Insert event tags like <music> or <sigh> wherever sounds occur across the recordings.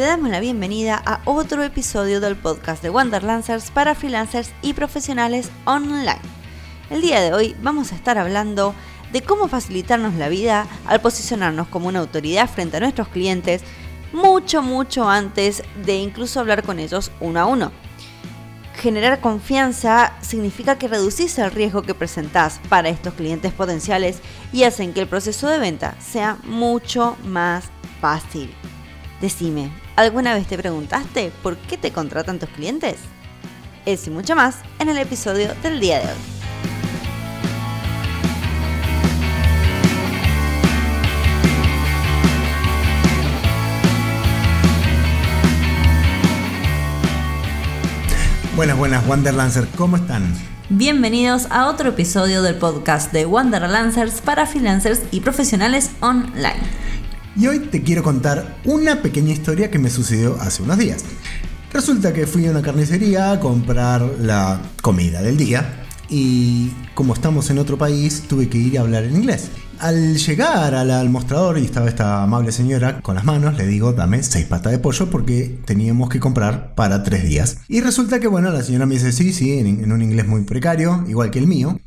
te damos la bienvenida a otro episodio del podcast de Wanderlancers para freelancers y profesionales online. El día de hoy vamos a estar hablando de cómo facilitarnos la vida al posicionarnos como una autoridad frente a nuestros clientes mucho, mucho antes de incluso hablar con ellos uno a uno. Generar confianza significa que reducís el riesgo que presentás para estos clientes potenciales y hacen que el proceso de venta sea mucho más fácil. Decime, ¿alguna vez te preguntaste por qué te contratan tus clientes? Eso y mucho más en el episodio del día de hoy. Buenas, buenas, Wanderlancer, ¿cómo están? Bienvenidos a otro episodio del podcast de Wanderlancers para freelancers y profesionales online. Y hoy te quiero contar una pequeña historia que me sucedió hace unos días. Resulta que fui a una carnicería a comprar la comida del día y como estamos en otro país tuve que ir a hablar en inglés. Al llegar al, mostrador y estaba esta amable señora con las manos, le digo, dame seis patas de pollo porque teníamos que comprar para tres días. Y resulta que, bueno, la señora me dice, sí, sí, en un inglés muy precario, igual que el mío.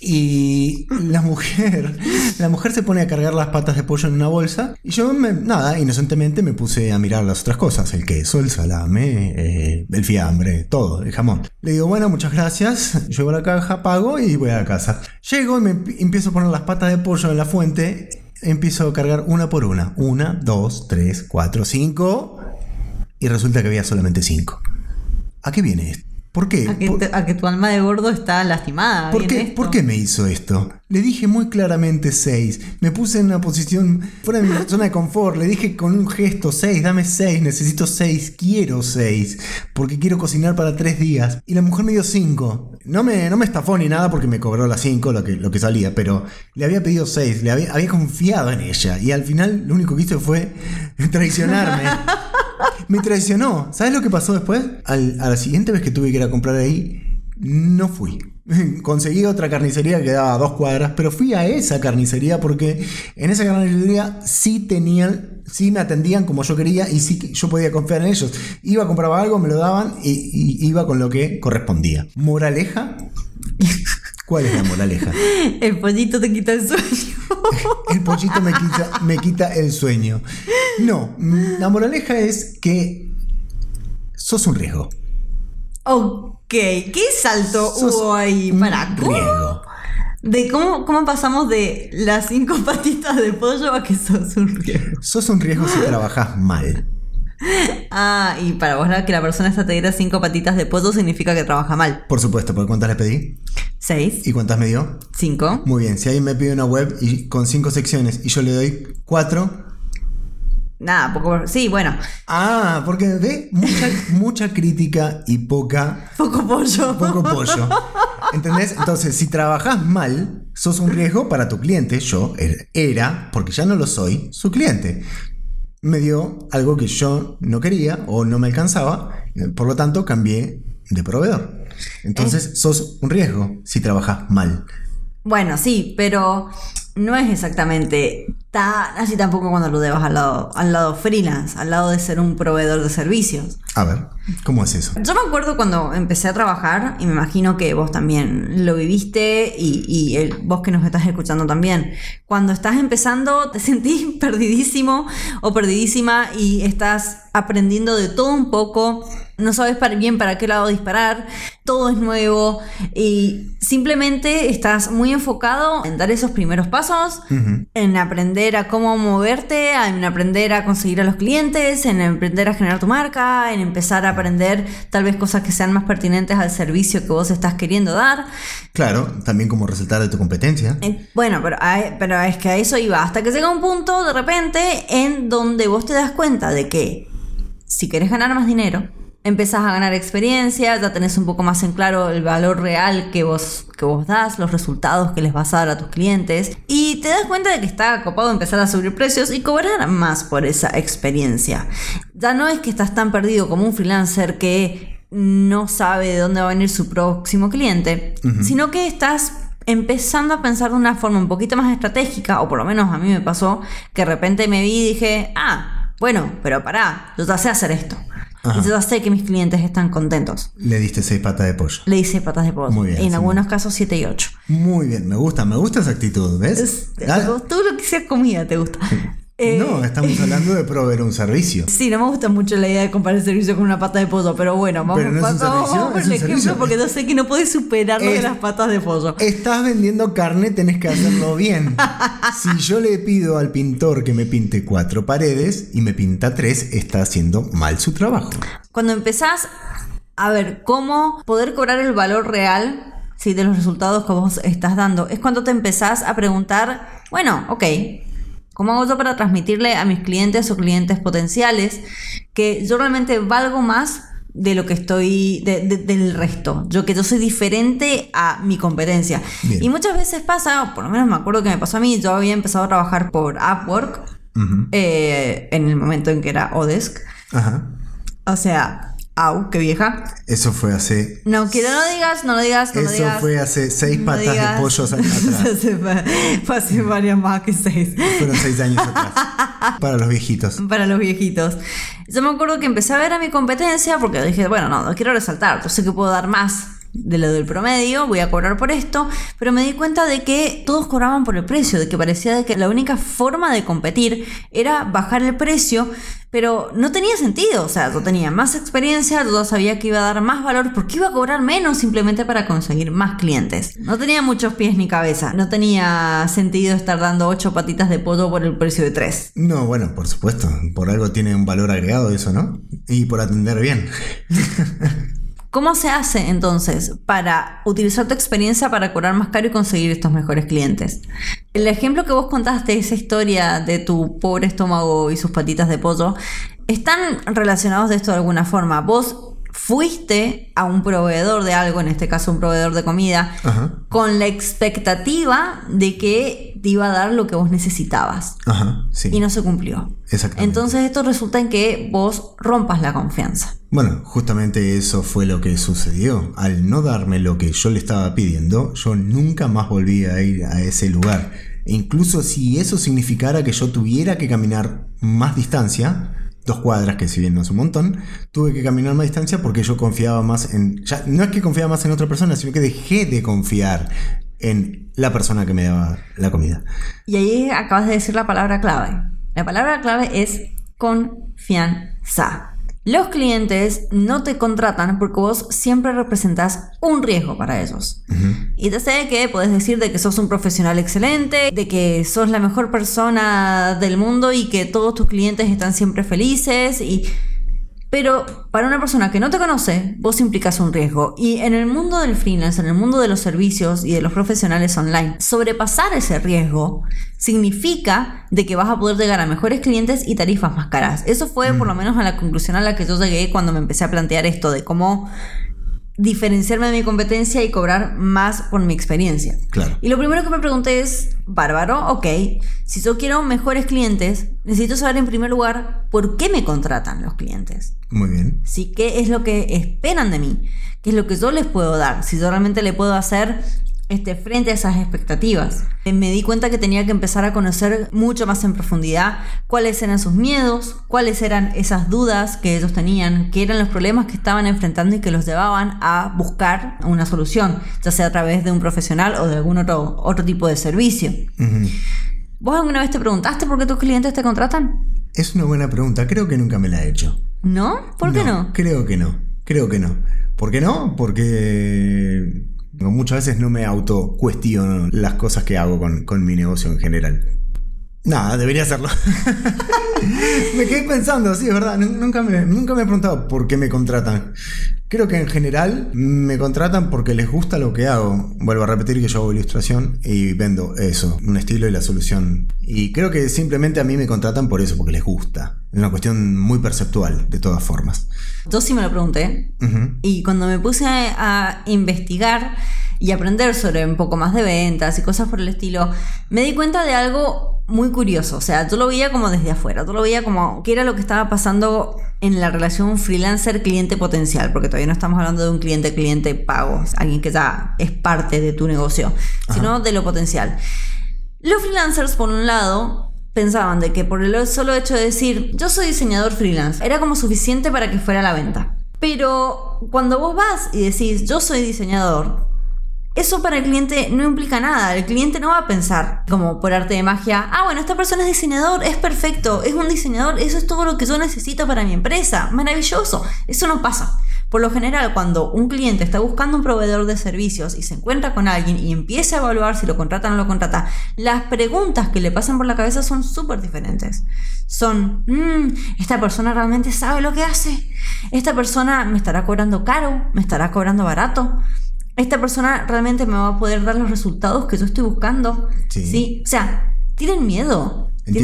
Y la mujer, la mujer se pone a cargar las patas de pollo en una bolsa. Y yo, nada, inocentemente me puse a mirar las otras cosas: el queso, el salame, eh, el fiambre, todo, el jamón. Le digo, bueno, muchas gracias. Llevo la caja, pago y voy a casa. Llego y me empiezo a poner las patas de pollo en la fuente. Empiezo a cargar una por una: una, dos, tres, cuatro, cinco. Y resulta que había solamente cinco. ¿A qué viene esto? ¿Por qué? A que, tu alma de gordo está lastimada. ¿Por qué, ¿Por qué me hizo esto? Le dije muy claramente 6. Me puse en una posición fuera de mi zona de confort. Le dije con un gesto 6, dame 6, necesito 6, quiero 6. Porque quiero cocinar para 3 días. Y la mujer me dio 5. No me, no me estafó ni nada porque me cobró las 5 lo que, lo que salía. Pero le había pedido 6. Le había, había confiado en ella. Y al final lo único que hizo fue <laughs> traicionarme. <laughs> Me traicionó. ¿Sabes lo que pasó después? a la siguiente vez que tuve que ir a comprar ahí, no fui. <laughs> Conseguí otra carnicería que daba dos cuadras, pero fui a esa carnicería porque en esa carnicería sí tenían, sí me atendían como yo quería y sí yo podía confiar en ellos. Iba a comprar algo, me lo daban y, iba con lo que correspondía. Moraleja. ¿Cuál es la moraleja? <laughs> El pollito te quita el sueño. <laughs> el pollito me quita, me quita el sueño. No, la moraleja es que sos un riesgo. Ok, ¿qué salto hubo ahí? ¿Para cómo? De cómo, cómo pasamos de las cinco patitas de pollo a que sos un riesgo. Sos un riesgo si trabajas mal. Ah, y para vos que la persona esta te diera cinco patitas de pollo significa que trabaja mal. Por supuesto, ¿por cuántas le pedí? Seis. ¿Y cuántas me dio? Cinco. Muy bien, si alguien me pide una web y con cinco secciones y yo le doy cuatro, Nada, poco. Sí, bueno. Ah, porque ve mucha, mucha crítica y poca. Poco pollo. Poco pollo. ¿Entendés? Entonces, si trabajas mal, sos un riesgo para tu cliente. Yo era, porque ya no lo soy, su cliente. Me dio algo que yo no quería o no me alcanzaba. Por lo tanto, cambié de proveedor. Entonces, eh. sos un riesgo si trabajas mal. Bueno, sí, pero no es exactamente tan así tampoco cuando lo debas al lado, al lado freelance, al lado de ser un proveedor de servicios. A ver, ¿cómo es eso? Yo me acuerdo cuando empecé a trabajar, y me imagino que vos también lo viviste, y, el, vos que nos estás escuchando también. Cuando estás empezando, te <laughs> sentís perdidísimo o perdidísima y estás aprendiendo de todo un poco no sabes bien para qué lado disparar, todo es nuevo y simplemente estás muy enfocado en dar esos primeros pasos, en aprender a cómo moverte, en aprender a conseguir a los clientes, en aprender a generar tu marca, en empezar a aprender tal vez cosas que sean más pertinentes al servicio que vos estás queriendo dar. Claro, también como resultado de tu competencia. Eh, bueno, pero, pero es que a eso iba, hasta que llega un punto de repente en donde vos te das cuenta de que si querés ganar más dinero, empezás a ganar experiencia, ya tenés un poco más en claro el valor real que vos, que vos das, los resultados que les vas a dar a tus clientes y te das cuenta de que está copado empezar a subir precios y cobrar más por esa experiencia. Ya no es que estás tan perdido como un freelancer que no sabe de dónde va a venir su próximo cliente, sino que estás empezando a pensar de una forma un poquito más estratégica, o por lo menos a mí me pasó, que de repente me vi y dije, ah, Bueno, pero pará, yo ya sé hacer esto. Ajá. Y yo ya sé que mis clientes están contentos. Le diste seis patas de pollo. Le hice patas de pollo. Muy bien, en sí. algunos casos 7 y 8. Muy bien, me gusta, me gusta esa actitud, ¿ves? Ah, Todo lo que sea comida te gusta. <laughs> Eh, no, estamos <laughs> hablando de proveer un servicio. Sí, no me gusta mucho la idea de comparar el servicio con una pata de pollo, pero bueno, vamos, Pero no vamos- servicio, vamos por el ejemplo servicio. porque yo sé que no puedes superar lo de las patas de pollo. Estás vendiendo carne, tenés que hacerlo bien. <laughs> Si yo le pido al pintor que me pinte cuatro paredes y me pinta tres, está haciendo mal su trabajo. Cuando empezás a ver cómo poder cobrar el valor real ¿sí? de los resultados que vos estás dando, es cuando te empezás a preguntar, bueno, ok, ¿cómo hago yo para transmitirle a mis clientes o clientes potenciales que yo realmente valgo más? de lo que estoy, de- de- del resto, yo que yo soy diferente a mi competencia. Bien. Y muchas veces pasa, por lo menos me acuerdo que me pasó a mí, yo había empezado a trabajar por Upwork eh, en el momento en que era Odesk, Ajá. o sea, au, qué vieja. Eso fue hace. No quiero, no lo digas, no lo digas, no lo Eso digas. fue hace seis No patas digas. de pollo <laughs> atrás. Fue, hace varias más que seis. Fueron seis años atrás. <laughs> Para los viejitos. Para los viejitos. Yo me acuerdo que empecé a ver a mi competencia porque dije, bueno, no, no quiero resaltar, yo sé que puedo dar más de lo del promedio, voy a cobrar por esto, pero me di cuenta de que todos cobraban por el precio, de que parecía de que la única forma de competir era bajar el precio, pero no tenía sentido, o sea, yo tenía más experiencia, yo sabía que iba a dar más valor, porque iba a cobrar menos simplemente para conseguir más clientes. No tenía muchos pies ni cabeza, no tenía sentido estar dando ocho patitas de pollo por el precio de tres. No, bueno, por supuesto. Por algo tiene un valor agregado eso, ¿no? Y por atender bien. <laughs> ¿Cómo se hace entonces para utilizar tu experiencia para cobrar más caro y conseguir estos mejores clientes? El ejemplo que vos contaste, esa historia de tu pobre estómago y sus patitas de pollo, están relacionados de esto de alguna forma. Vos fuiste a un proveedor de algo, en este caso un proveedor de comida, Ajá. con la expectativa de que te iba a dar lo que vos necesitabas. Ajá, sí. Y no se cumplió. Exactamente. Entonces esto resulta en que vos rompas la confianza. Bueno, justamente eso fue lo que sucedió. Al no darme lo que yo le estaba pidiendo, yo nunca más volví a ir a ese lugar. E incluso si eso significara que yo tuviera que caminar más distancia, dos cuadras, que si bien no es un montón, tuve que caminar más distancia porque yo confiaba más en... Ya, no es que confiaba más en otra persona, sino que dejé de confiar en la persona que me daba la comida. Y ahí acabas de decir la palabra clave. La palabra clave es confianza. Los clientes no te contratan porque vos siempre representás un riesgo para ellos. Y te sé que puedes decir de que sos un profesional excelente, de que sos la mejor persona del mundo y que todos tus clientes están siempre felices y pero para una persona que no te conoce, vos implicas un riesgo. Y en el mundo del freelance, en el mundo de los servicios y de los profesionales online, sobrepasar ese riesgo significa de que vas a poder llegar a mejores clientes y tarifas más caras. Eso fue por lo menos a la conclusión a la que yo llegué cuando me empecé a plantear esto de cómo diferenciarme de mi competencia y cobrar más por mi experiencia. Claro. Y lo primero que me pregunté es, bárbaro, ok, si yo quiero mejores clientes, necesito saber en primer lugar por qué me contratan los clientes. Muy bien. ¿Sí? ¿Qué es lo que esperan de mí? ¿Qué es lo que yo les puedo dar? Si yo realmente le puedo hacer este, frente a esas expectativas. Eh, Me di cuenta que tenía que empezar a conocer mucho más en profundidad cuáles eran sus miedos, cuáles eran esas dudas que ellos tenían, qué eran los problemas que estaban enfrentando y que los llevaban a buscar una solución, ya sea a través de un profesional o de algún otro, otro tipo de servicio. ¿Vos alguna vez te preguntaste por qué tus clientes te contratan? Es una buena pregunta, creo que nunca me la he hecho. ¿No? ¿Por qué no? Creo que no. Creo que no. ¿Por qué no? Porque muchas veces no me auto cuestiono las cosas que hago con, con mi negocio en general. Nada, debería hacerlo. <laughs> me quedé pensando, sí, es verdad. nun- Nunca me, nunca me he preguntado por qué me contratan. Creo que en general me contratan porque les gusta lo que hago. Vuelvo a repetir que yo hago ilustración y vendo eso, un estilo y la solución. Y creo que simplemente a mí me contratan por eso, porque les gusta. Es una cuestión muy perceptual, de todas formas. Yo sí me lo pregunté. Ujú. Y cuando me puse a investigar y aprender sobre un poco más de ventas y cosas por el estilo, me di cuenta de algo muy curioso. O sea, yo lo veía como desde afuera. Yo lo veía como qué era lo que estaba pasando en la relación freelancer-cliente potencial, porque todavía no estamos hablando de un cliente-cliente pago, alguien que ya es parte de tu negocio, sino de lo potencial. Los freelancers, por un lado, pensaban de que por el solo hecho de decir yo soy diseñador freelance era como suficiente para que fuera a la venta. Pero cuando vos vas y decís yo soy diseñador, eso para el cliente no implica nada. El cliente no va a pensar como por arte de magia, ah, bueno, esta persona es diseñador, es perfecto, es un diseñador, eso es todo lo que yo necesito para mi empresa. Maravilloso. Eso no pasa. Por lo general, cuando un cliente está buscando un proveedor de servicios y se encuentra con alguien y empieza a evaluar si lo contrata o no lo contrata, las preguntas que le pasan por la cabeza son súper diferentes. Son, mmm, esta persona realmente sabe lo que hace. Esta persona me estará cobrando caro, me estará cobrando barato esta persona realmente me va a poder dar los resultados que yo estoy buscando. Sí. O sea, tienen miedo. En,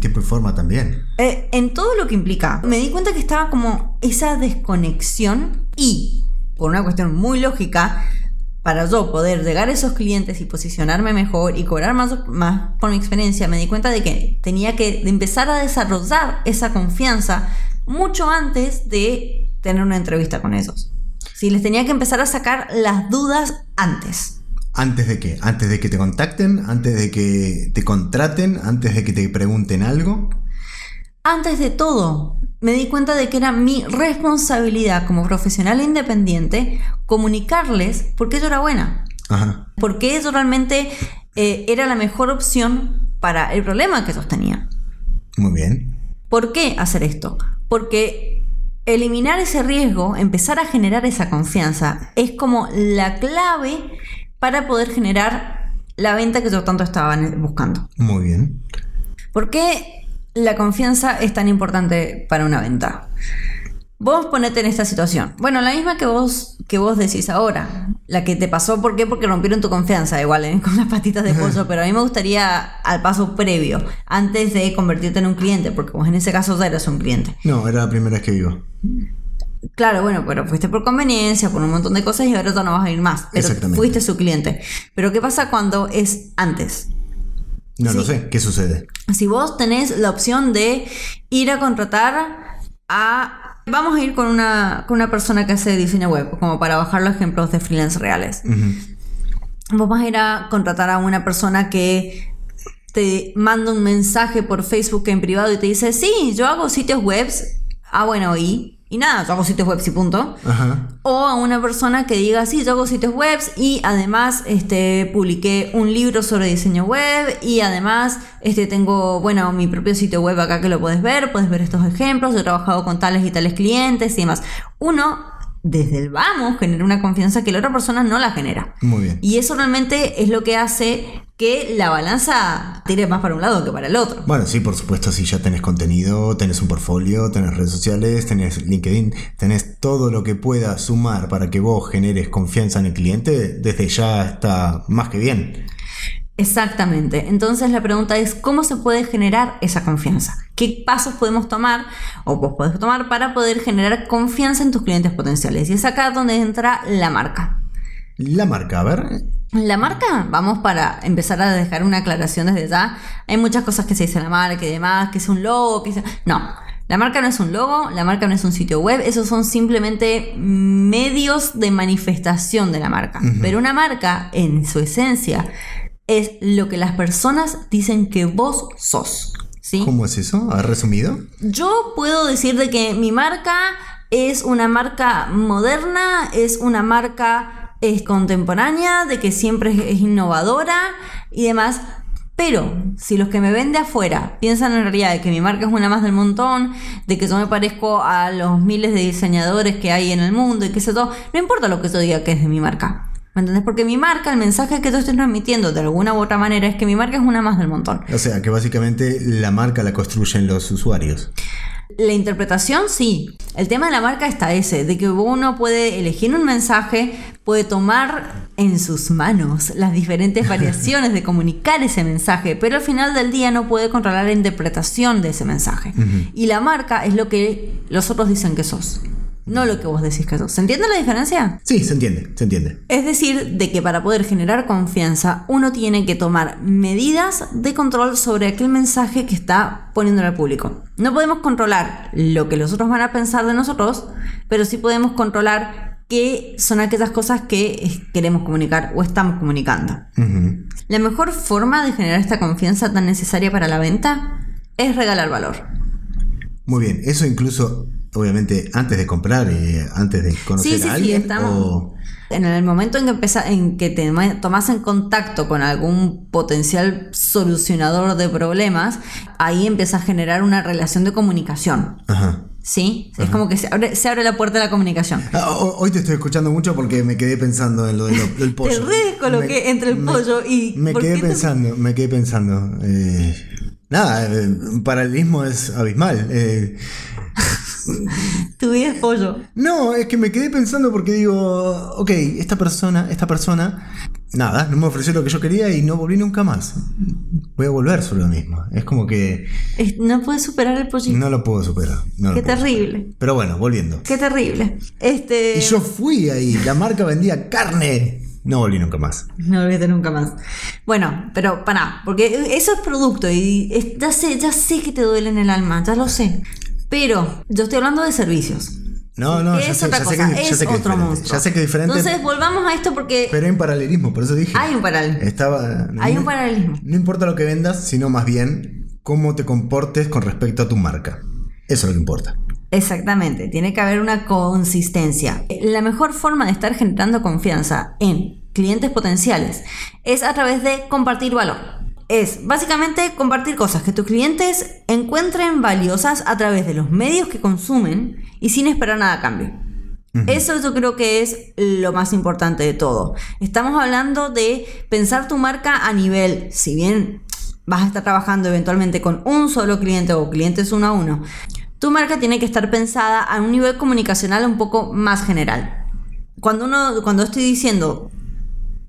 tiempo, y forma también. Eh, en todo lo que implica. Me di cuenta que estaba como esa desconexión y, por una cuestión muy lógica, para yo poder llegar a esos clientes y posicionarme mejor y cobrar más, más por mi experiencia, me di cuenta de que tenía que empezar a desarrollar esa confianza mucho antes de tener una entrevista con ellos. Sí, les tenía que empezar a sacar las dudas antes. ¿Antes de qué? ¿Antes de que te contacten? ¿Antes de que te contraten? ¿Antes de que te pregunten algo? Antes de todo, me di cuenta de que era mi responsabilidad como profesional independiente comunicarles por qué yo era buena. Ajá. Por qué eso realmente eh, era la mejor opción para el problema que ellos tenían. Muy bien. ¿Por qué hacer esto? Porque eliminar ese riesgo, empezar a generar esa confianza, es como la clave para poder generar la venta que yo tanto estaba buscando. Muy bien. ¿Por qué la confianza es tan importante para una venta? Vos ponete en esta situación. Bueno, la misma que vos, que vos decís ahora. La que te pasó, ¿por qué? Porque rompieron tu confianza, igual, ¿eh? <laughs> con las patitas de pollo. Pero a mí me gustaría al paso previo, antes de convertirte en un cliente, porque vos en ese caso ya eras un cliente. No, era la primera vez que vivo. Claro, bueno, pero fuiste por conveniencia, por un montón de cosas y ahora no vas a ir más. Pero fuiste su cliente. Pero ¿qué pasa cuando es antes? No lo sé. ¿Qué sucede? Si vos tenés la opción de ir a contratar a Vamos a ir con una, con una persona que hace diseño web, como para bajar los ejemplos de freelance reales. Vamos a ir a contratar a una persona que te manda un mensaje por Facebook en privado y te dice, sí, yo hago sitios webs. Ah, bueno, ¿y? Y nada, yo hago sitios web y punto. O a una persona que diga, sí, yo hago sitios web y además este, publiqué un libro sobre diseño web y además este, tengo, bueno, mi propio sitio web acá que lo puedes ver, puedes ver estos ejemplos, he trabajado con tales y tales clientes y demás. Uno desde el vamos genera una confianza que la otra persona no la genera. Muy bien. Y eso realmente es lo que hace que la balanza tire más para un lado que para el otro. Bueno, sí, por supuesto, si ya tenés contenido, tenés un portfolio, tenés redes sociales, tenés LinkedIn, tenés todo lo que pueda sumar para que vos generes confianza en el cliente, desde ya está más que bien. Exactamente. Entonces la pregunta es, ¿cómo se puede generar esa confianza? ¿Qué pasos podemos tomar o vos podés tomar para poder generar confianza en tus clientes potenciales? Y es acá donde entra la marca. La marca, a ver. La marca, vamos para empezar a dejar una aclaración desde ya. Hay muchas cosas que se dice la marca y demás, que es un logo, que es... No, la marca no es un logo, la marca no es un sitio web, esos son simplemente medios de manifestación de la marca. Pero una marca, en su esencia, es lo que las personas dicen que vos sos. ¿sí? ¿Cómo es eso? ¿Has resumido? Yo puedo decir de que mi marca es una marca moderna, es una marca es contemporánea, de que siempre es, innovadora y demás. Pero si los que me ven de afuera piensan en realidad de que mi marca es una más del montón, de que yo me parezco a los miles de diseñadores que hay en el mundo y que sé todo, no importa lo que yo diga que es de mi marca. ¿Me entendés? Porque mi marca, el mensaje que yo estoy transmitiendo de alguna u otra manera es que mi marca es una más del montón. O sea, que básicamente la marca la construyen los usuarios. La interpretación sí. El tema de la marca está ese, de que uno puede elegir un mensaje, puede tomar en sus manos las diferentes <laughs> variaciones de comunicar ese mensaje, pero al final del día no puede controlar la interpretación de ese mensaje. Y la marca es lo que los otros dicen que sos no lo que vos decís que ¿Se entiende la diferencia? Sí, se entiende, se entiende. Es decir, de que para poder generar confianza uno tiene que tomar medidas de control sobre aquel mensaje que está poniendo al público. No podemos controlar lo que los otros van a pensar de nosotros, pero sí podemos controlar qué son aquellas cosas que queremos comunicar o estamos comunicando. La mejor forma de generar esta confianza tan necesaria para la venta es regalar valor. Muy bien, eso incluso, obviamente, antes de comprar, eh, antes de conocer Sí, sí, a sí, alguien. estamos- o- En el momento en que, empeza- en que te ma- tomas en contacto con algún potencial solucionador de problemas, ahí empieza a generar una relación de comunicación. Ajá. ¿Sí? Es como que se abre, se abre la puerta de la comunicación. Ah, ho- Hoy te estoy escuchando mucho porque me quedé pensando en lo de lo- del <laughs> pollo. Te redescoloqué Me- entre el me- pollo y. Me ¿por quedé te- pensando, me quedé pensando. eh, nada, eh, un paralelismo es abismal. eh. <laughs> Tu vida es pollo. no, es que me quedé pensando porque digo, ok, esta persona, esta persona, nada, no me ofreció lo que yo quería y no volví nunca más. Voy a volver sobre lo mismo. Es como que No puedes superar el pollito. no lo puedo superar. no Qué terrible. superar. Pero bueno, volviendo. Qué terrible. Este. Y yo fui ahí, la marca vendía carne. No volví nunca más. No olvídate nunca más. Bueno, pero para, porque eso es producto y ya sé, ya sé que te duele en el alma, ya lo sé. Pero yo estoy hablando de servicios. No, no, es otra cosa, es otro monstruo. Ya sé que es diferente. Entonces volvamos a esto porque pero hay un paralelismo, por eso dije. hay un paralelo. Estaba. Hay no- un paralelismo. No importa lo que vendas, sino más bien cómo te comportes con respecto a tu marca. Eso es lo que importa. Exactamente, tiene que haber una consistencia. La mejor forma de estar generando confianza en clientes potenciales es a través de compartir valor. Es básicamente compartir cosas que tus clientes encuentren valiosas a través de los medios que consumen y sin esperar nada a cambio. Eso yo creo que es lo más importante de todo. Estamos hablando de pensar tu marca a nivel, si bien vas a estar trabajando eventualmente con un solo cliente o clientes uno a uno, tu marca tiene que estar pensada a un nivel comunicacional un poco más general. Cuando uno, cuando estoy diciendo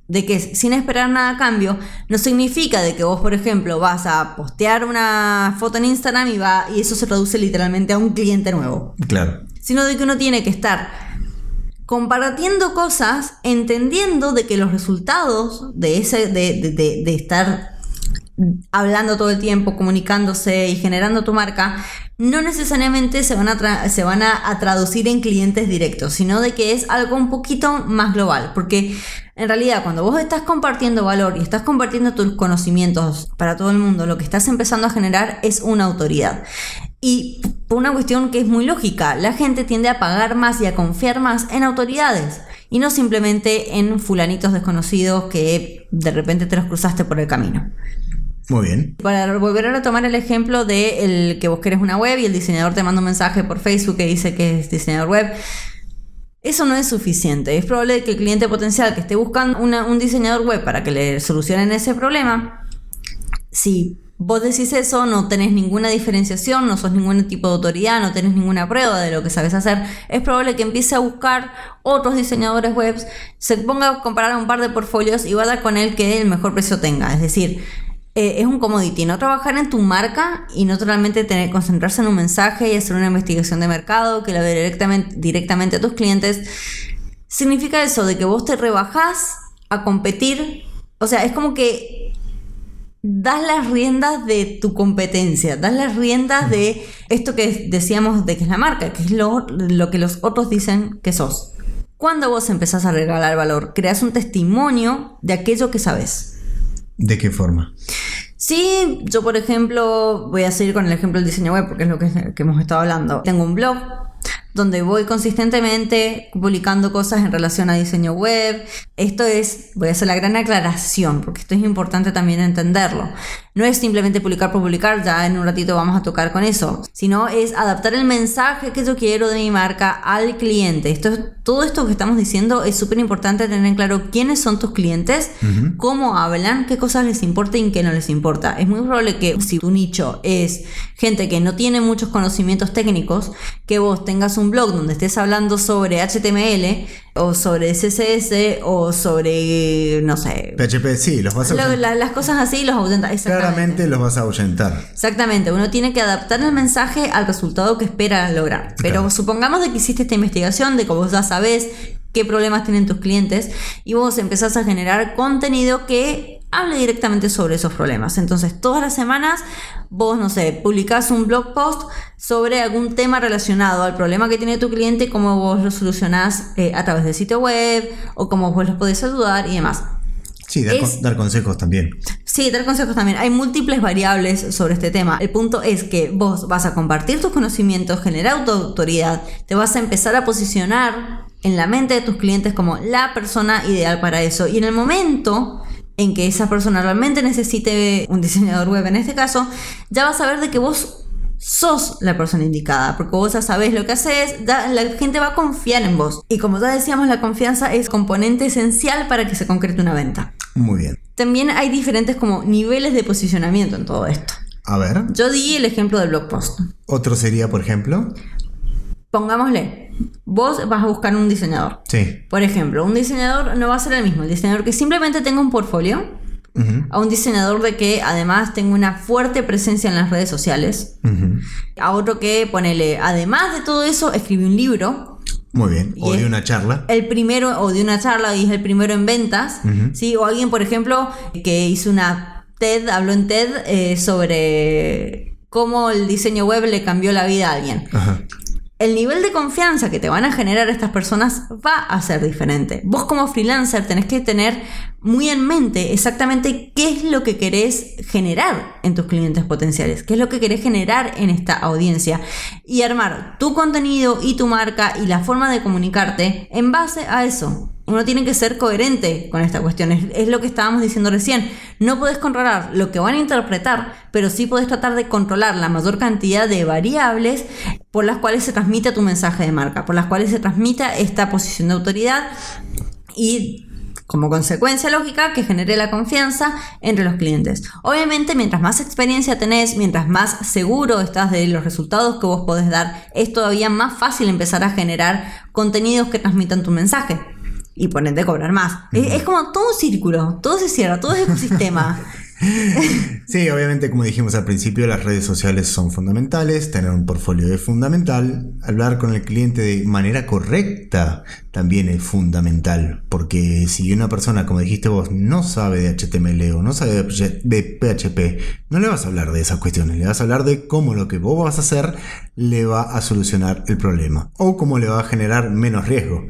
de que sin esperar nada a cambio, no significa de que vos, por ejemplo, vas a postear una foto en Instagram y va y eso se traduce literalmente a un cliente nuevo Claro. sino de que uno tiene que estar compartiendo cosas, entendiendo de que los resultados de ese, de, de- de- de estar hablando todo el tiempo, comunicándose y generando tu marca, no necesariamente se van a, se van a traducir en clientes directos, sino de que es algo un poquito más global, porque en realidad cuando vos estás compartiendo valor y estás compartiendo tus conocimientos para todo el mundo, lo que estás empezando a generar es una autoridad. Y por una cuestión que es muy lógica, la gente tiende a pagar más y a confiar más en autoridades y no simplemente en fulanitos desconocidos que de repente te los cruzaste por el camino. Muy bien. Para volver a retomar el ejemplo de el que vos querés una web y el diseñador te manda un mensaje por Facebook que dice que es diseñador web. Eso no es suficiente. Es probable que el cliente potencial que esté buscando una- un diseñador web para que le solucionen ese problema, si vos decís eso, no tenés ninguna diferenciación, no sos ningún tipo de autoridad, no tenés ninguna prueba de lo que sabes hacer, es probable que empiece a buscar otros diseñadores web, se ponga a comparar un par de portfolios y vaya con el que el mejor precio tenga. Es decir, eh, es un commodity, no trabajar en tu marca y no realmente tener, concentrarse en un mensaje y hacer una investigación de mercado que la ve directamente, directamente a tus clientes. Significa eso, de que vos te rebajás a competir. O sea, es como que das las riendas de tu competencia, das las riendas de esto que decíamos de que es la marca, que es lo, lo que los otros dicen que sos. Cuando vos empezás a regalar valor, creas un testimonio de aquello que sabes. ¿De qué forma? Sí, yo por ejemplo, voy a seguir con el ejemplo del diseño web porque es lo que, que hemos estado hablando. Tengo un blog donde voy consistentemente publicando cosas en relación a diseño web. Esto es, voy a hacer la gran aclaración, porque esto es importante también entenderlo. No es simplemente publicar por publicar, ya en un ratito vamos a tocar con eso, sino es adaptar el mensaje que yo quiero de mi marca al cliente. Esto es, todo esto que estamos diciendo es súper importante tener en claro quiénes son tus clientes, cómo hablan, qué cosas les importa y qué no les importa. Es muy probable que si tu nicho es gente que no tiene muchos conocimientos técnicos, que vos tengas un blog donde estés hablando sobre HTML o sobre CSS o sobre, no sé, PHP, sí, los vas a ahuyentar. la- las cosas así los ahuyenta. Exactamente. Claramente los vas a ahuyentar. Exactamente, uno tiene que adaptar el mensaje al resultado que espera lograr. Pero Claro. supongamos de que hiciste esta investigación, de que vos ya sabés qué problemas tienen tus clientes y vos empezás a generar contenido que hable directamente sobre esos problemas. Entonces, todas las semanas vos, no sé, publicás un blog post sobre algún tema relacionado al problema que tiene tu cliente, cómo vos lo solucionás eh, a través del sitio web o cómo vos los podés ayudar y demás. Sí, dar, Es- con- dar consejos también. Sí, dar consejos también. Hay múltiples variables sobre este tema. El punto es que vos vas a compartir tus conocimientos, generar tu autoridad, te vas a empezar a posicionar en la mente de tus clientes como la persona ideal para eso. Y en el momento en que esa persona realmente necesite un diseñador web, en este caso, ya vas a ver de que vos sos la persona indicada, porque vos ya sabés lo que haces, la gente va a confiar en vos. Y como ya decíamos, la confianza es componente esencial para que se concrete una venta. Muy bien. También hay diferentes como niveles de posicionamiento en todo esto. A ver, Yo di el ejemplo del blog post. otro sería, por ejemplo. Pongámosle, vos vas a buscar un diseñador. Sí. Por ejemplo, un diseñador no va a ser el mismo. El diseñador que simplemente tenga un portfolio, a un diseñador de que además tenga una fuerte presencia en las redes sociales, a otro que ponele, además de todo eso, escribe un libro. Muy bien. O de una charla. El primero, o de una charla y es el primero en ventas. ¿sí? O alguien, por ejemplo, que hizo una TED, habló en TED eh, sobre cómo el diseño web le cambió la vida a alguien. Ajá. El nivel de confianza que te van a generar estas personas va a ser diferente. Vos como freelancer tenés que tener muy en mente exactamente qué es lo que querés generar en tus clientes potenciales, qué es lo que querés generar en esta audiencia y armar tu contenido y tu marca y la forma de comunicarte en base a eso. Uno tiene que ser coherente con esta cuestión. Es, lo que estábamos diciendo recién. No podés controlar lo que van a interpretar, pero sí podés tratar de controlar la mayor cantidad de variables por las cuales se transmite tu mensaje de marca, por las cuales se transmita esta posición de autoridad y como consecuencia lógica que genere la confianza entre los clientes. Obviamente, mientras más experiencia tenés, mientras más seguro estás de los resultados que vos podés dar, es todavía más fácil empezar a generar contenidos que transmitan tu mensaje y por ende cobrar más. Es, es como todo un círculo, todo se cierra, todo es ecosistema. <laughs> Sí, obviamente, como dijimos al principio, las redes sociales son fundamentales, tener un portfolio es fundamental, hablar con el cliente de manera correcta también es fundamental, porque si una persona, como dijiste vos, no sabe de HTML o no sabe de PHP, no le vas a hablar de esas cuestiones, le vas a hablar de cómo lo que vos vas a hacer le va a solucionar el problema o cómo le va a generar menos riesgo.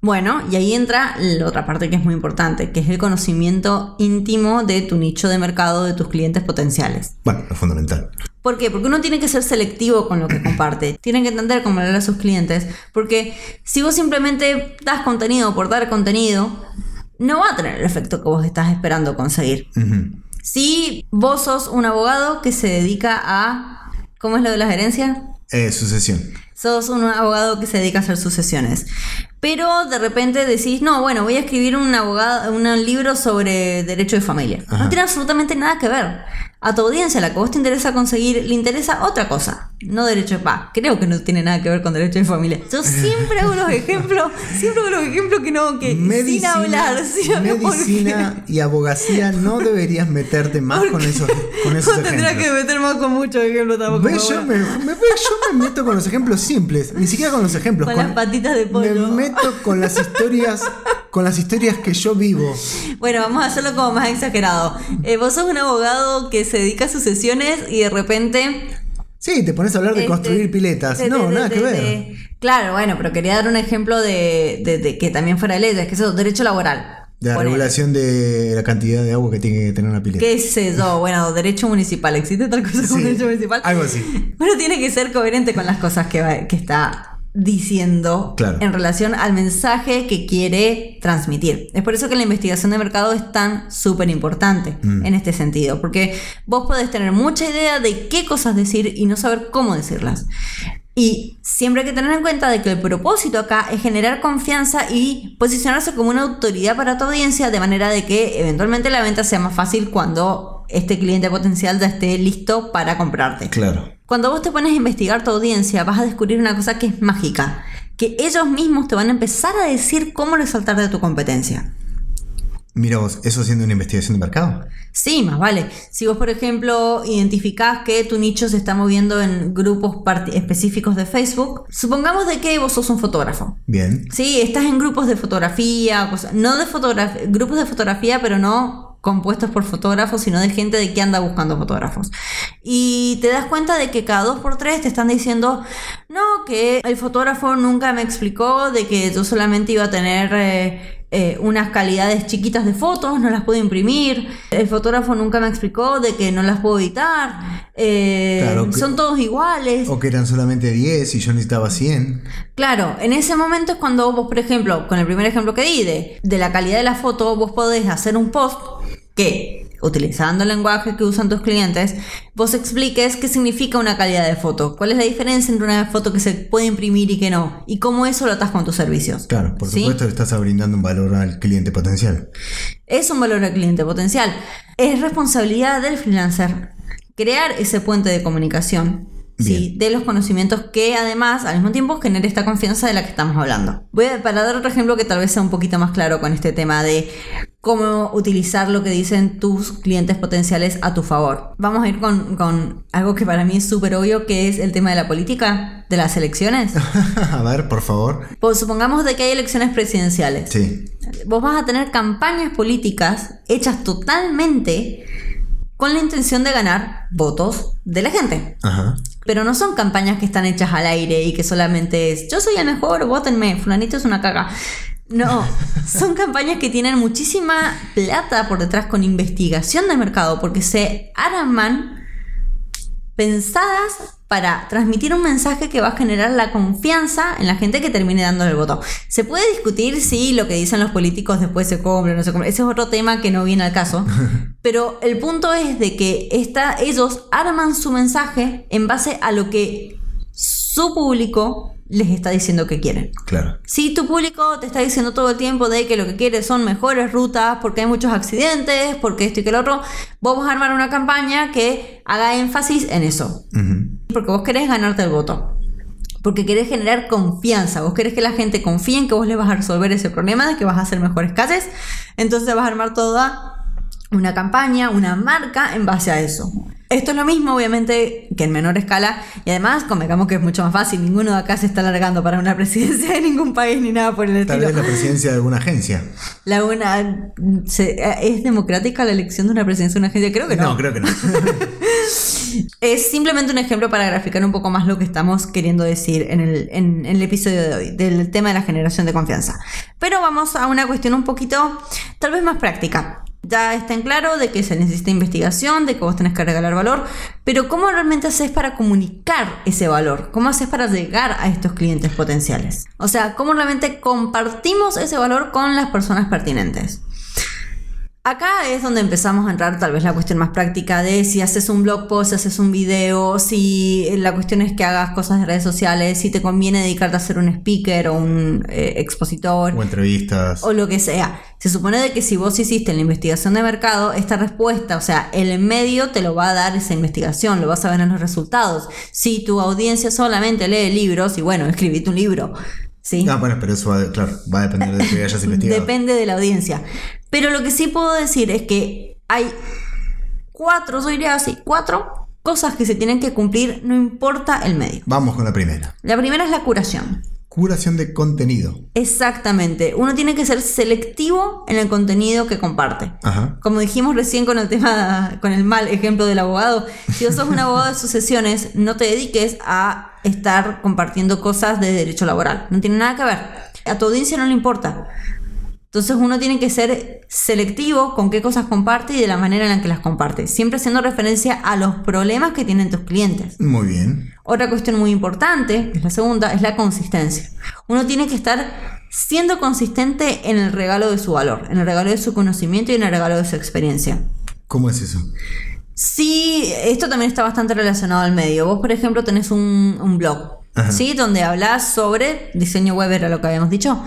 Bueno, y ahí entra la otra parte que es muy importante, que es el conocimiento íntimo de tu nicho de mercado, de tus clientes potenciales. Bueno, es fundamental. ¿Por qué? Porque uno tiene que ser selectivo con lo que <clears throat> comparte. Tienen que entender cómo hablar a sus clientes. Porque si vos simplemente das contenido por dar contenido, no va a tener el efecto que vos estás esperando conseguir. Si vos sos un abogado que se dedica a... ¿Cómo es lo de las herencias? Eh, sucesión. Sos un abogado que se dedica a hacer sucesiones. Pero de repente decís, no, bueno, voy a escribir un, abogado, un libro sobre derecho de familia. Ajá. No tiene absolutamente nada que ver. A tu audiencia, la que vos te interesa conseguir, le interesa otra cosa. No derecho de paz. Creo que no tiene nada que ver con derecho de familia. Yo siempre hago los ejemplos, siempre hago los ejemplos que no, que sin hablar. <laughs> medicina y abogacía no deberías meterte más con esos, con esos No tendrás que meter más con muchos ejemplos tampoco. Yo, me, me- ves, yo me meto con los ejemplos simples, ni siquiera con los ejemplos. Con las patitas de pollo. Me meto con las historias, con las historias que yo vivo. Bueno, vamos a hacerlo como más exagerado. Eh, vos sos un abogado que se dedica a sucesiones y de repente. Sí, te pones a hablar de este, construir piletas. de- no, de- nada de- que ver. claro, bueno, pero quería dar un ejemplo de, que también fuera de leyes, que eso, derecho laboral. De la Ponele. regulación de la cantidad de agua que tiene que tener una pileta. ¿Qué sé yo? <laughs> Bueno, derecho municipal. ¿Existe tal cosa como Sí, derecho municipal? algo así. Bueno, tiene que ser coherente con las cosas que, va- que está diciendo Claro. en relación al mensaje que quiere transmitir. Es por eso que la investigación de mercado es tan súper importante Mm. en este sentido, porque vos podés tener mucha idea de qué cosas decir y no saber cómo decirlas. Y siempre hay que tener en cuenta de que el propósito acá es generar confianza y posicionarse como una autoridad para tu audiencia de manera de que eventualmente la venta sea más fácil cuando este cliente potencial ya esté listo para comprarte. Claro. Cuando vos te pones a investigar tu audiencia, vas a descubrir una cosa que es mágica, que ellos mismos te van a empezar a decir cómo resaltar de tu competencia. Mira vos, eso haciendo una investigación de mercado. Sí, más vale. Si vos, por ejemplo, identificás que tu nicho se está moviendo en grupos específicos de Facebook, supongamos de que vos sos un fotógrafo. Bien. Sí, estás en grupos de fotografía, cosas- no de fotografía, grupos de fotografía, pero no compuestos por fotógrafos, sino de gente de que anda buscando fotógrafos. Y te das cuenta de que cada dos por tres te están diciendo, no, que el fotógrafo nunca me explicó de que yo solamente iba a tener eh, eh, unas calidades chiquitas de fotos, no las puedo imprimir, el fotógrafo nunca me explicó de que no las puedo editar, eh, Claro, que- son todos iguales. O que eran solamente 10 y yo necesitaba 100. Claro, en ese momento es cuando vos, por ejemplo, con el primer ejemplo que di de, de la calidad de la foto, vos podés hacer un post que, utilizando el lenguaje que usan tus clientes, vos expliques qué significa una calidad de foto, cuál es la diferencia entre una foto que se puede imprimir y que no, y cómo eso lo atas con tus servicios. Claro, por ¿Sí? supuesto le estás brindando un valor al cliente potencial. Es un valor al cliente potencial. Es responsabilidad del freelancer crear ese puente de comunicación. ¿sí? De los conocimientos que además al mismo tiempo genere esta confianza de la que estamos hablando. Voy a, para dar otro ejemplo que tal vez sea un poquito más claro con este tema de cómo utilizar lo que dicen tus clientes potenciales a tu favor. Vamos a ir con, con algo que para mí es súper obvio, que es el tema de la política, de las elecciones. <laughs> a ver, por favor. Pues supongamos de que hay elecciones presidenciales Sí. vos vas a tener campañas políticas hechas totalmente con la intención de ganar votos de la gente. Ajá. Pero no son campañas que están hechas al aire y que solamente es yo soy el mejor, votenme, fulanito es una caga. No, son campañas que tienen muchísima plata por detrás con investigación de mercado porque se arman pensadas para transmitir un mensaje que va a generar la confianza en la gente que termine dándole el voto. Se puede discutir si lo que dicen los políticos después se cumple o no se cumple. Ese es otro tema que no viene al caso. <laughs> Pero el punto es de que esta, ellos arman su mensaje en base a lo que su público les está diciendo que quieren. Claro. Si tu público te está diciendo todo el tiempo de que lo que quiere son mejores rutas, porque hay muchos accidentes, porque esto y que lo otro, vamos a armar una campaña que haga énfasis en eso. Porque vos querés ganarte el voto. Porque querés generar confianza. Vos querés que la gente confíe en que vos le vas a resolver ese problema, de que vas a hacer mejores cases. Entonces vas a armar toda una campaña, una marca en base a eso. Esto es lo mismo, obviamente, que en menor escala. Y además, convengamos que es mucho más fácil. Ninguno de acá se está alargando para una <laughs> presidencia de ningún país ni nada por el Tal estilo. vez la presidencia de alguna agencia. La una, se- ¿Es democrática la elección de una presidencia de una agencia? Creo que no. No, creo que no. <laughs> Es simplemente un ejemplo para graficar un poco más lo que estamos queriendo decir en el, en- en el episodio de hoy, del tema de la generación de confianza. Pero vamos a una cuestión un poquito, tal vez más práctica. Ya está en claro de que se necesita investigación, de que vos tenés que regalar valor, pero ¿cómo realmente haces para comunicar ese valor? ¿Cómo haces para llegar a estos clientes potenciales? O sea, ¿cómo realmente compartimos ese valor con las personas pertinentes? Acá es donde empezamos a entrar tal vez la cuestión más práctica de si haces un blog post, si haces un video, si la cuestión es que hagas cosas de redes sociales, si te conviene dedicarte a ser un speaker o un eh, expositor o entrevistas. o lo que sea. Se supone de que si vos hiciste la investigación de mercado, esta respuesta, o sea, el medio te lo va a dar esa investigación, lo vas a ver en los resultados. Si tu audiencia solamente lee libros, y bueno, escribite un libro. ¿Sí? Ah, bueno, pero eso va, claro, va a depender de que hayas <laughs> investigado. Depende de la audiencia. Pero lo que sí puedo decir es que hay cuatro, yo diría así, cuatro cosas que se tienen que cumplir, no importa el medio. Vamos con la primera. La primera es la curación. Curación de contenido. Exactamente. Uno tiene que ser selectivo en el contenido que comparte. Ajá. Como dijimos recién con el tema, con el mal ejemplo del abogado, si vos sos un abogado de sucesiones, no te dediques a estar compartiendo cosas de derecho laboral. No tiene nada que ver. A tu audiencia no le importa. Entonces uno tiene que ser selectivo con qué cosas comparte y de la manera en la que las comparte. Siempre haciendo referencia a los problemas que tienen tus clientes. Muy bien. Otra cuestión muy importante, que es la segunda, es la consistencia. Uno tiene que estar siendo consistente en el regalo de su valor, en el regalo de su conocimiento y en el regalo de su experiencia. ¿Cómo es eso? Sí, esto también está bastante relacionado al medio. Vos, por ejemplo, tenés un, un blog, Ajá. ¿sí? Donde hablas sobre diseño web, era lo que habíamos dicho.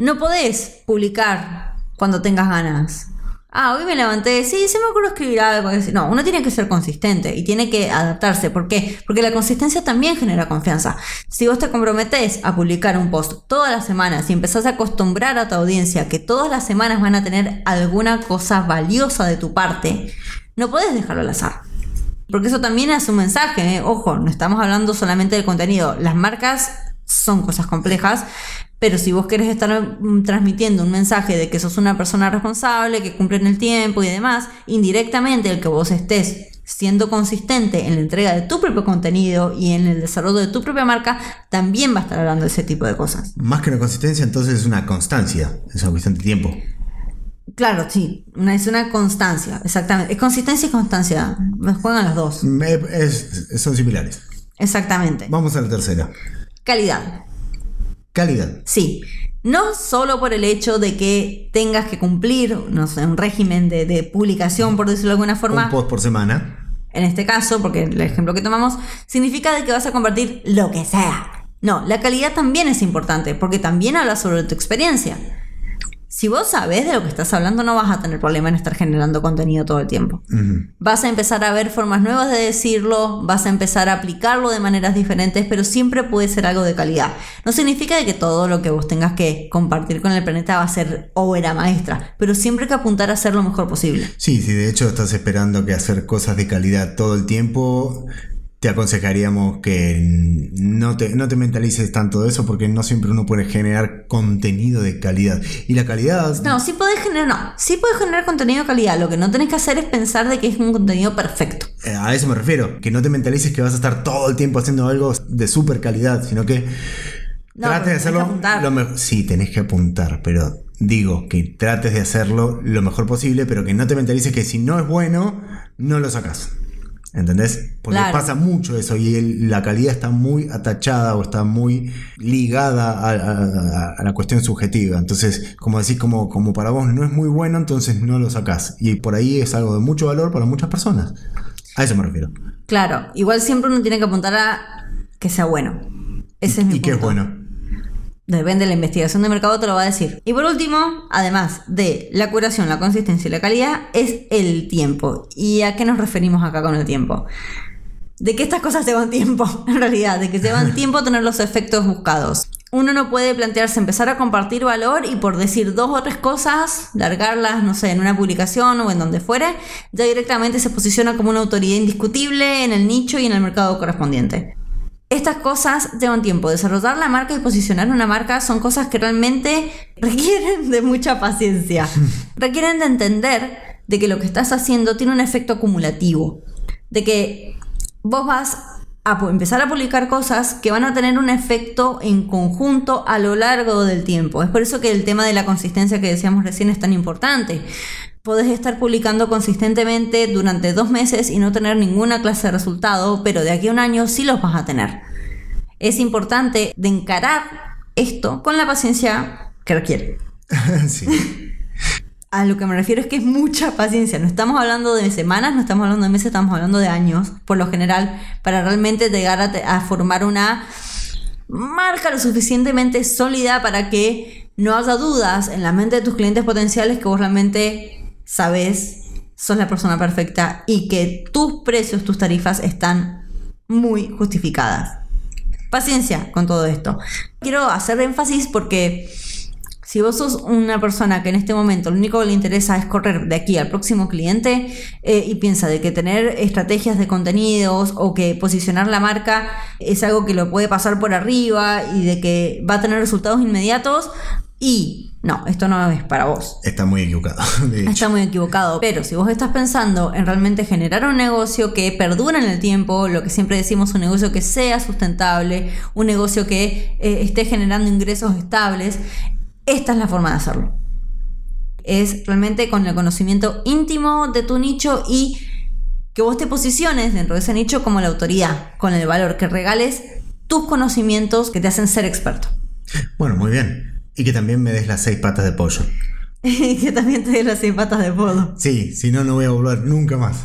No podés publicar cuando tengas ganas. Ah, hoy me levanté, sí, se me ocurrió escribir algo. No, uno tiene que ser consistente y tiene que adaptarse. ¿Por qué? Porque la consistencia también genera confianza. Si vos te comprometés a publicar un post todas las semanas y empezás a acostumbrar a tu audiencia que todas las semanas van a tener alguna cosa valiosa de tu parte, no podés dejarlo al azar. Porque eso también es un mensaje, ¿eh? ojo, no estamos hablando solamente del contenido. Las marcas son cosas complejas. Pero si vos querés estar mm, transmitiendo un mensaje de que sos una persona responsable, que cumple en el tiempo y demás, indirectamente el que vos estés siendo consistente en la entrega de tu propio contenido y en el desarrollo de tu propia marca, también va a estar hablando de ese tipo de cosas. Más que una consistencia, entonces es una constancia, es una cuestión de tiempo. Claro, sí, una, es una constancia, exactamente. Es consistencia y constancia, juegan las dos. son similares. Exactamente. Vamos a la tercera. Calidad. Calidad. Sí. No solo por el hecho de que tengas que cumplir, no sé, un régimen de, publicación, por decirlo de alguna forma. Un post por semana. En este caso, porque el ejemplo que tomamos, significa de que vas a compartir lo que sea. No, la calidad también es importante, porque también habla sobre tu experiencia si vos sabés de lo que estás hablando, no vas a tener problema en estar generando contenido todo el tiempo. Vas a empezar a ver formas nuevas de decirlo, vas a empezar a aplicarlo de maneras diferentes, pero siempre puede ser algo de calidad. No significa que todo lo que vos tengas que compartir con el planeta va a ser obra maestra, pero siempre hay que apuntar a hacer lo mejor posible. Sí, si de hecho estás esperando que hacer cosas de calidad todo el tiempo, te aconsejaríamos que no te, no te mentalices tanto de eso porque no siempre uno puede generar contenido de calidad. Y la calidad... No, sí puedes generar, no, sí puedes generar contenido de calidad. Lo que no tenés que hacer es pensar de que es un contenido perfecto. Eh, a eso me refiero, que no te mentalices que vas a estar todo el tiempo haciendo algo de súper calidad, sino que trates de hacerlo lo mejor. Sí, tenés que apuntar, pero digo que trates de hacerlo lo mejor posible, pero que no te mentalices que si no es bueno, no lo sacas. ¿Entendés? Porque pasa mucho eso y la calidad está muy atachada o está muy ligada a, la cuestión subjetiva. Entonces, como decís, como, como para vos no es muy bueno, entonces no lo sacás. Y por ahí es algo de mucho valor para muchas personas. A eso me refiero. Claro, igual siempre uno tiene que apuntar a que sea bueno. Ese es mi ¿Y qué es bueno? Depende de la investigación de mercado, te lo va a decir. Y por último, además de la curación, la consistencia y la calidad, es el tiempo. ¿Y a qué nos referimos acá con el tiempo? De que estas cosas llevan <laughs> tiempo, en realidad, de que llevan <laughs> tiempo tener los efectos buscados. Uno no puede plantearse empezar a compartir valor y por decir dos o tres cosas, largarlas, no sé, en una publicación o en donde fuere, ya directamente se posiciona como una autoridad indiscutible en el nicho y en el mercado correspondiente. Estas cosas llevan tiempo. Desarrollar la marca y posicionar una marca son cosas que realmente <laughs> requieren de mucha paciencia. <laughs> requieren de entender de que lo que estás haciendo tiene un efecto acumulativo. De que vos vas a empezar a publicar cosas que van a tener un efecto en conjunto a lo largo del tiempo. Es por eso que el tema de la consistencia que decíamos recién es tan importante. Podés estar publicando consistentemente durante dos meses y no tener ninguna clase de resultado, pero de aquí a un año sí los vas a tener. Es importante de encarar esto con la paciencia que requiere. <laughs> A lo que me refiero es que es mucha paciencia. No estamos hablando de semanas, no estamos hablando de meses, estamos hablando de años, por lo general, para realmente llegar a, formar una marca lo suficientemente sólida para que no haya dudas en la mente de tus clientes potenciales que vos realmente sabes, sos la persona perfecta y que tus precios, tus tarifas están muy justificadas. Paciencia con todo esto. Quiero hacer énfasis porque si vos sos una persona que en este momento lo único que le interesa es correr de aquí al próximo cliente eh, y piensa de que tener estrategias de contenidos o que posicionar la marca es algo que lo puede pasar por arriba y de que va a tener resultados inmediatos y no, esto no es para vos. Está muy equivocado. <laughs> Está muy equivocado. Pero si vos estás pensando en realmente generar un negocio que perdure en el tiempo, lo que siempre decimos, un negocio que sea sustentable, un negocio que eh, esté generando ingresos estables, esta es la forma de hacerlo. Es realmente con el conocimiento íntimo de tu nicho y que vos te posiciones dentro de ese nicho como la autoridad, con el valor que regales tus conocimientos que te hacen ser experto. Bueno, muy bien. Y que también me des las seis patas de pollo. y <laughs> que también te des las seis patas de pollo. Sí, si no, no voy a volver nunca más.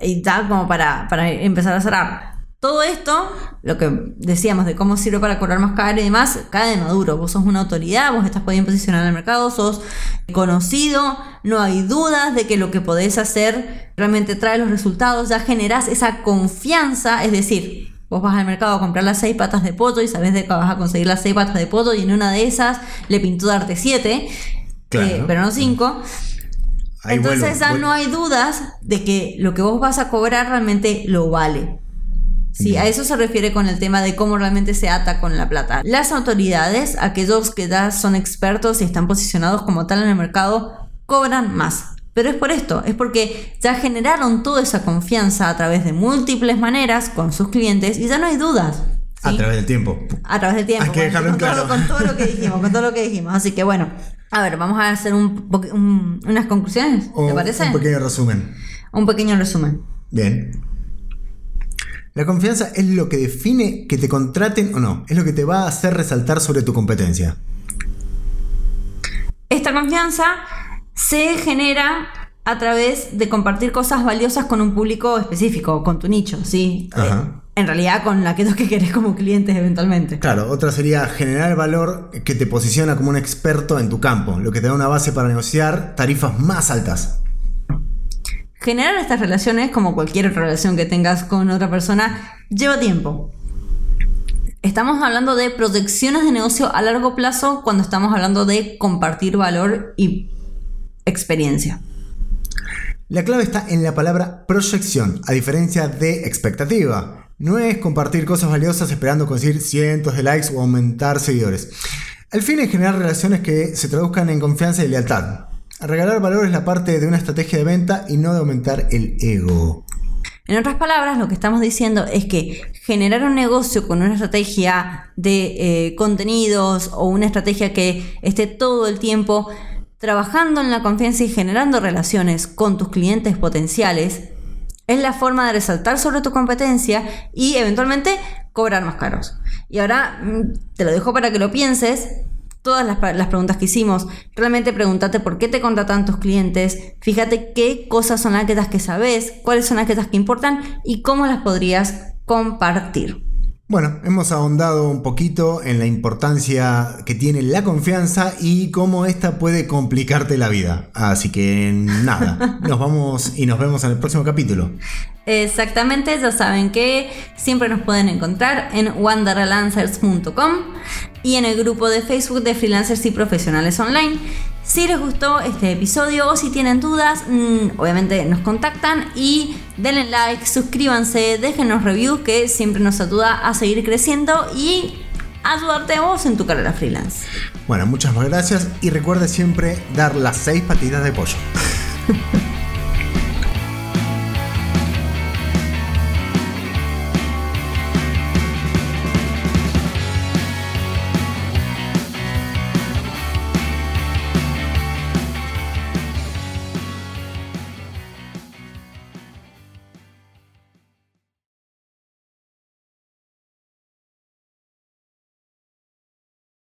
Y tal, como para, para empezar a cerrar. Todo esto, lo que decíamos de cómo sirve para cobrar más caro y demás, cae de maduro. Vos sos una autoridad, vos estás podiendo posicionar en el mercado, sos conocido, no hay dudas de que lo que podés hacer realmente trae los resultados, ya generás esa confianza, es decir, Vos vas al mercado a comprar las seis patas de pollo y sabes de que vas a conseguir las seis patas de pollo y en una de esas le pintó darte siete, eh, pero no cinco. Entonces ya no hay dudas de que lo que vos vas a cobrar realmente lo vale. Sí, a eso se refiere con el tema de cómo realmente se ata con la plata. Las autoridades, aquellos que ya son expertos y están posicionados como tal en el mercado, cobran más. Pero es por esto, es porque ya generaron toda esa confianza a través de múltiples maneras con sus clientes y ya no hay dudas. A través del tiempo. A través del tiempo. Hay que dejarlo con, claro. todo, con todo lo que dijimos, con todo lo que dijimos. Así que bueno, a ver, vamos a hacer un, un, unas conclusiones, ¿te O parece? Un pequeño resumen. Un pequeño resumen. Bien. La confianza es lo que define que te contraten o no. Es lo que te va a hacer resaltar sobre tu competencia. Esta confianza se genera a través de compartir cosas valiosas con un público específico, con tu nicho, ¿sí? Ajá. Eh, en realidad con aquellos que querés como clientes eventualmente. Claro, otra sería generar valor que te posiciona como un experto en tu campo, lo que te da una base para negociar tarifas más altas. Generar estas relaciones, como cualquier otra relación que tengas con otra persona, lleva tiempo. Estamos hablando de proyecciones de negocio a largo plazo cuando estamos hablando de compartir valor y experiencia. La clave está en la palabra proyección, a diferencia de expectativa. No es compartir cosas valiosas esperando conseguir cientos de likes o aumentar seguidores. El fin es generar relaciones que se traduzcan en confianza y lealtad. Regalar valor es la parte de una estrategia de venta y no de aumentar el ego. En otras palabras, lo que estamos diciendo es que generar un negocio con una estrategia de eh, contenidos o una estrategia que esté todo el tiempo trabajando en la confianza y generando relaciones con tus clientes potenciales es la forma de resaltar sobre tu competencia y eventualmente cobrar más caros. Y ahora mm, te lo dejo para que lo pienses. Todas las, las preguntas que hicimos, realmente pregúntate por qué te contratan tus clientes, fíjate qué cosas son aquellas que sabes, cuáles son aquellas que importan y cómo las podrías compartir. Bueno, hemos ahondado un poquito en la importancia que tiene la confianza y cómo esta puede complicarte la vida. Así que nada, <laughs> nos vamos y nos vemos en el próximo capítulo. Exactamente, ya saben que siempre nos pueden encontrar en wanderlancers.com y en el grupo de Facebook de freelancers y profesionales online. Si les gustó este episodio o si tienen dudas, mmm, obviamente nos contactan y denle like, suscríbanse, déjenos reviews que siempre nos ayuda a seguir creciendo y ayudarte a vos en tu carrera freelance. Bueno, muchas gracias y recuerda siempre dar las seis patitas de pollo. <laughs>